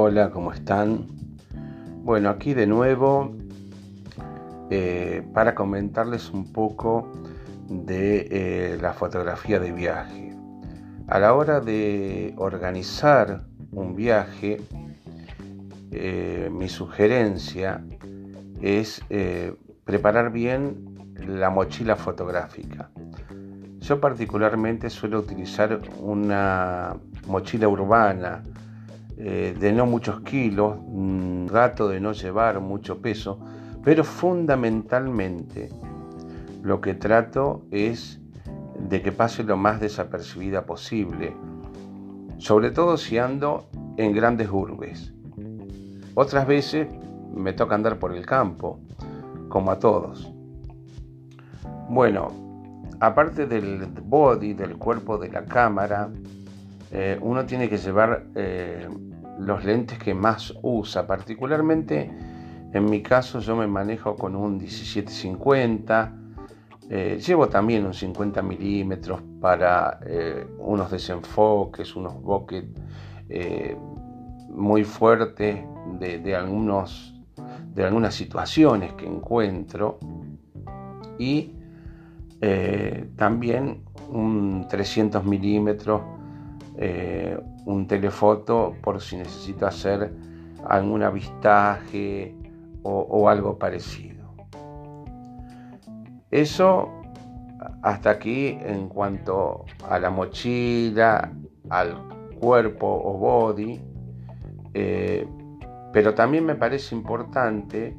Hola, ¿cómo están? Bueno, aquí de nuevo eh, para comentarles un poco de eh, la fotografía de viaje. A la hora de organizar un viaje, eh, mi sugerencia es preparar bien la mochila fotográfica. Yo particularmente suelo utilizar una mochila urbana eh, de no muchos kilos, trato de no llevar mucho peso, pero fundamentalmente lo que trato es de que pase lo más desapercibida posible, sobre todo si ando en grandes urbes. Otras veces me toca andar por el campo, como a todos. Bueno, aparte del body, del cuerpo de la cámara, eh, uno tiene que llevar eh, los lentes que más usa. Particularmente en mi caso yo me manejo con un 1750. Eh, llevo también un 50 milímetros para eh, unos desenfoques, unos bokeh eh, muy fuertes de, algunos, de algunas situaciones que encuentro. Y también un 300 milímetros eh, un telefoto por si necesito hacer algún avistaje o, algo parecido. Eso hasta aquí en cuanto a la mochila, al cuerpo o body, eh, pero también me parece importante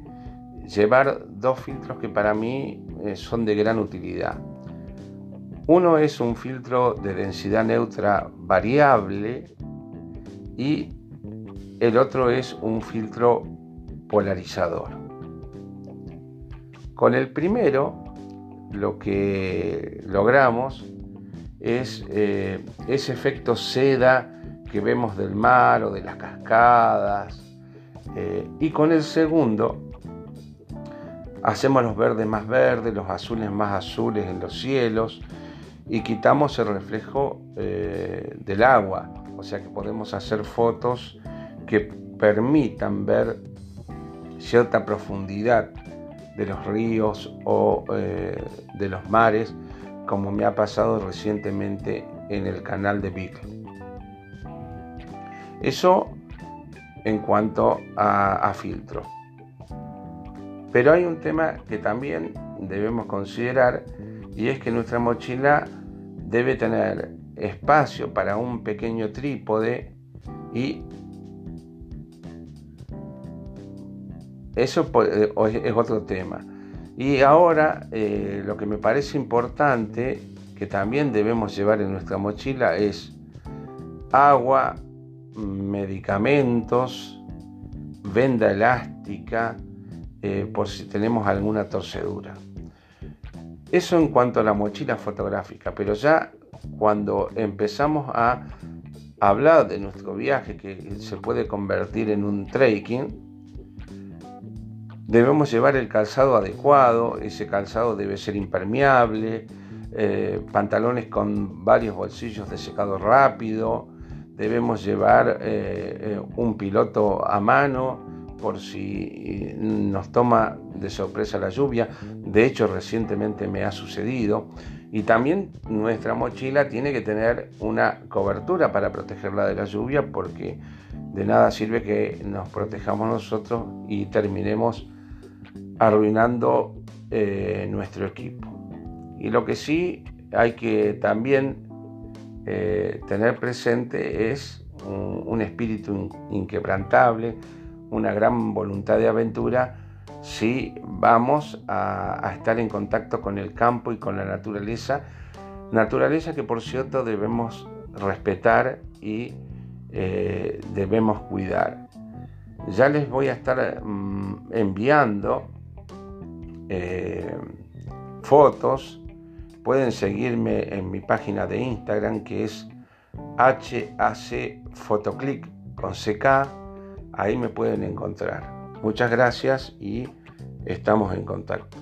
llevar dos filtros que para mí eh, son de gran utilidad. Uno es un filtro de densidad neutra variable y el otro es un filtro polarizador. Con el primero lo que logramos es eh, ese efecto seda que vemos del mar o de las cascadas. Eh, y con el segundo hacemos los verdes más verdes, los azules más azules en los cielos y quitamos el reflejo eh, del agua, o sea que podemos hacer fotos que permitan ver cierta profundidad de los ríos o eh, de los mares, como me ha pasado recientemente en el canal de Vic. Eso en cuanto a, a filtro. Pero hay un tema que también debemos considerar y es que nuestra mochila debe tener espacio para un pequeño trípode y eso eh, es otro tema. Y ahora eh, lo que me parece importante que también debemos llevar en nuestra mochila es agua, medicamentos, venda elástica, eh, por si tenemos alguna torcedura. Eso en cuanto a la mochila fotográfica, pero ya cuando empezamos a hablar de nuestro viaje que se puede convertir en un trekking, debemos llevar el calzado adecuado, ese calzado debe ser impermeable, eh, pantalones con varios bolsillos de secado rápido, debemos llevar eh, eh, un piloto a mano, por si nos toma de sorpresa la lluvia. De hecho, recientemente me ha sucedido. Y también nuestra mochila tiene que tener una cobertura para protegerla de la lluvia porque de nada sirve que nos protejamos nosotros y terminemos arruinando eh, nuestro equipo. Y lo que sí hay que también eh, tener presente es un espíritu inquebrantable, una gran voluntad de aventura si vamos a, estar en contacto con el campo y con la naturaleza, naturaleza que por cierto debemos respetar y eh, debemos cuidar. Ya les voy a estar mm, enviando eh, fotos, pueden seguirme en mi página de Instagram que es HAC con CK ahí me pueden encontrar. Muchas gracias y estamos en contacto.